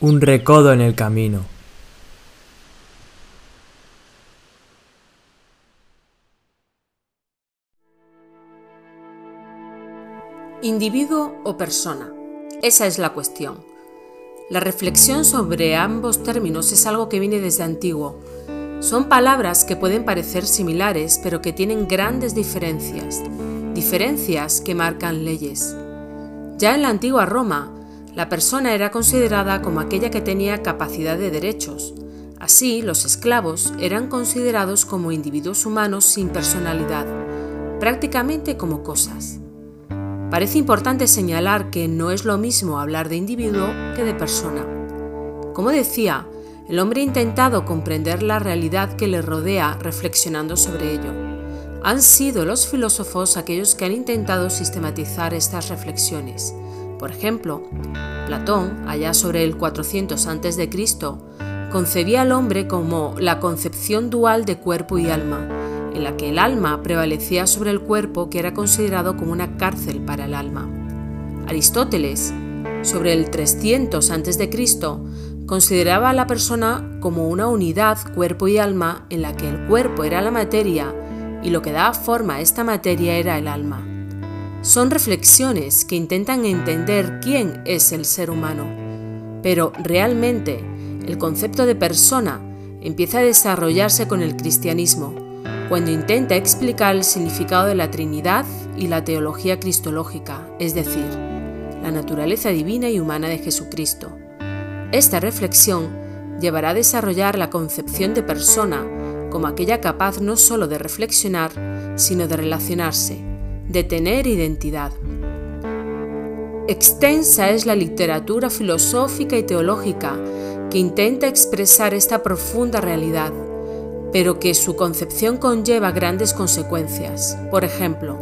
Un recodo en el camino. Individuo o persona. Esa es la cuestión. La reflexión sobre ambos términos es algo que viene desde antiguo. Son palabras que pueden parecer similares, pero que tienen grandes diferencias, diferencias que marcan leyes. Ya en la antigua Roma, la persona era considerada como aquella que tenía capacidad de derechos. Así, los esclavos eran considerados como individuos humanos sin personalidad, prácticamente como cosas. Parece importante señalar que no es lo mismo hablar de individuo que de persona. Como decía, el hombre ha intentado comprender la realidad que le rodea reflexionando sobre ello. Han sido los filósofos aquellos que han intentado sistematizar estas reflexiones. Por ejemplo, Platón, allá sobre el 400 a.C., concebía al hombre como la concepción dual de cuerpo y alma, en la que el alma prevalecía sobre el cuerpo que era considerado como una cárcel para el alma. Aristóteles, sobre el 300 a.C., consideraba a la persona como una unidad cuerpo y alma en la que el cuerpo era la materia y lo que daba forma a esta materia era el alma. Son reflexiones que intentan entender quién es el ser humano, pero realmente el concepto de persona empieza a desarrollarse con el cristianismo, cuando intenta explicar el significado de la Trinidad y la teología cristológica, es decir, la naturaleza divina y humana de Jesucristo. Esta reflexión llevará a desarrollar la concepción de persona como aquella capaz no sólo de reflexionar, sino de relacionarse, de tener identidad. Extensa es la literatura filosófica y teológica que intenta expresar esta profunda realidad pero que su concepción conlleva grandes consecuencias. Por ejemplo,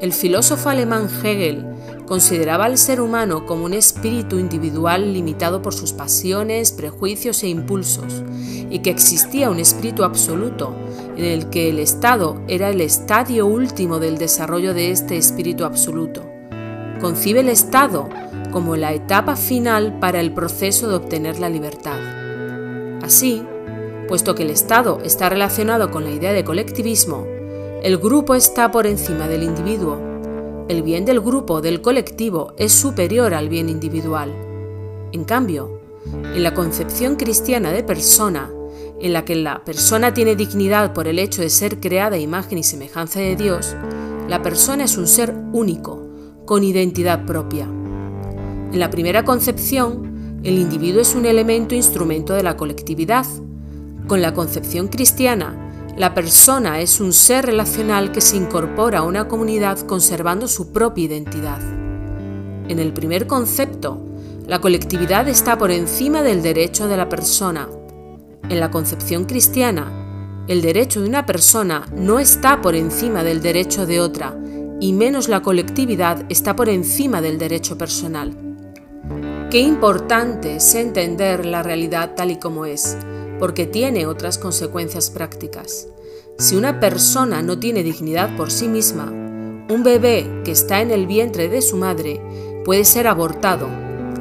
el filósofo alemán Hegel consideraba al ser humano como un espíritu individual limitado por sus pasiones, prejuicios e impulsos, y que existía un espíritu absoluto, en el que el Estado era el estadio último del desarrollo de este espíritu absoluto. Concibe el Estado como la etapa final para el proceso de obtener la libertad. Así, Puesto que el Estado está relacionado con la idea de colectivismo, el grupo está por encima del individuo. El bien del grupo, del colectivo, es superior al bien individual. En cambio, en la concepción cristiana de persona, en la que la persona tiene dignidad por el hecho de ser creada a imagen y semejanza de Dios, la persona es un ser único, con identidad propia. En la primera concepción, el individuo es un elemento instrumento de la colectividad, con la concepción cristiana, la persona es un ser relacional que se incorpora a una comunidad conservando su propia identidad. En el primer concepto, la colectividad está por encima del derecho de la persona. En la concepción cristiana, el derecho de una persona no está por encima del derecho de otra, y menos la colectividad está por encima del derecho personal. Qué importante es entender la realidad tal y como es, porque tiene otras consecuencias prácticas. Si una persona no tiene dignidad por sí misma, un bebé que está en el vientre de su madre puede ser abortado,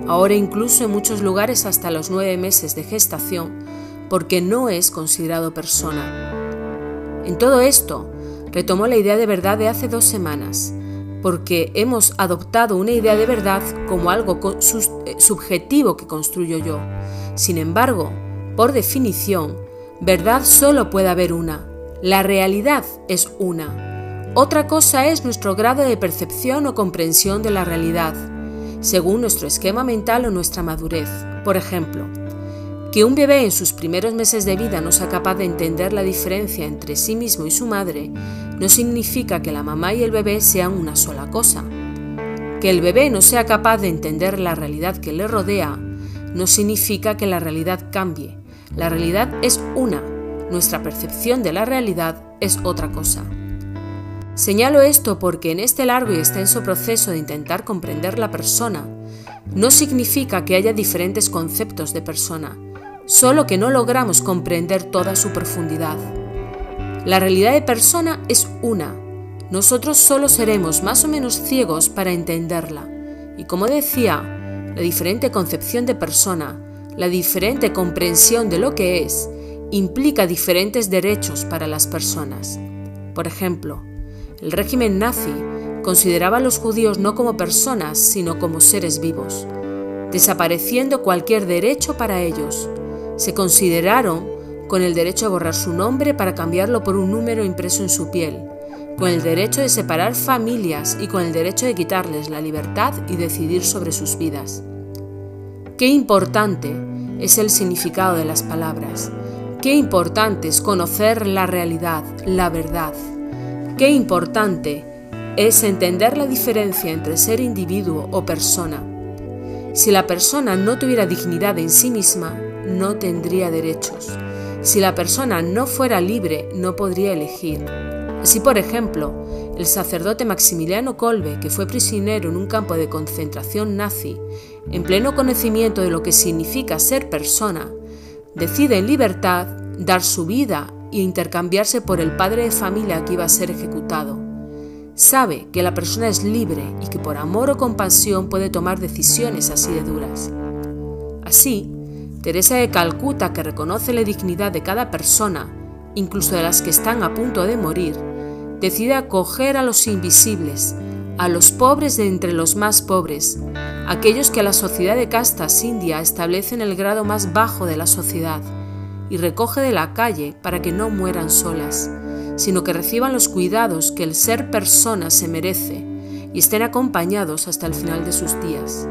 ahora incluso en muchos lugares hasta los nueve meses de gestación, porque no es considerado persona. En todo esto, retomo la idea de verdad de hace dos semanas, porque hemos adoptado una idea de verdad como algo eh, subjetivo que construyo yo. Sin embargo, por definición, verdad solo puede haber una. La realidad es una. Otra cosa es nuestro grado de percepción o comprensión de la realidad, según nuestro esquema mental o nuestra madurez. Por ejemplo, que un bebé en sus primeros meses de vida no sea capaz de entender la diferencia entre sí mismo y su madre, no significa que la mamá y el bebé sean una sola cosa. Que el bebé no sea capaz de entender la realidad que le rodea, no significa que la realidad cambie, la realidad es una, nuestra percepción de la realidad es otra cosa. Señalo esto porque en este largo y extenso proceso de intentar comprender la persona, no significa que haya diferentes conceptos de persona, solo que no logramos comprender toda su profundidad. La realidad de persona es una, nosotros solo seremos más o menos ciegos para entenderla, y como decía, la diferente concepción de persona, la diferente comprensión de lo que es, implica diferentes derechos para las personas. Por ejemplo, el régimen nazi consideraba a los judíos no como personas, sino como seres vivos, desapareciendo cualquier derecho para ellos. Se consideraron con el derecho a borrar su nombre para cambiarlo por un número impreso en su piel, con el derecho de separar familias y con el derecho de quitarles la libertad y decidir sobre sus vidas. Qué importante es el significado de las palabras. Qué importante es conocer la realidad, la verdad. Qué importante es entender la diferencia entre ser individuo o persona. Si la persona no tuviera dignidad en sí misma, no tendría derechos. Si la persona no fuera libre, no podría elegir. Así, por ejemplo, el sacerdote Maximiliano Kolbe, que fue prisionero en un campo de concentración nazi, en pleno conocimiento de lo que significa ser persona, decide en libertad dar su vida e intercambiarse por el padre de familia que iba a ser ejecutado. Sabe que la persona es libre y que por amor o compasión puede tomar decisiones así de duras. Así, Teresa de Calcuta, que reconoce la dignidad de cada persona, incluso de las que están a punto de morir, decide acoger a los invisibles, a los pobres de entre los más pobres, aquellos que la sociedad de castas india establece en el grado más bajo de la sociedad, y recoge de la calle para que no mueran solas, sino que reciban los cuidados que el ser persona se merece y estén acompañados hasta el final de sus días.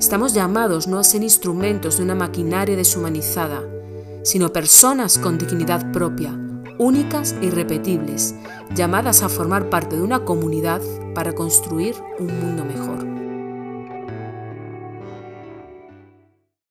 Estamos llamados no a ser instrumentos de una maquinaria deshumanizada, sino personas con dignidad propia, únicas e irrepetibles, llamadas a formar parte de una comunidad para construir un mundo mejor.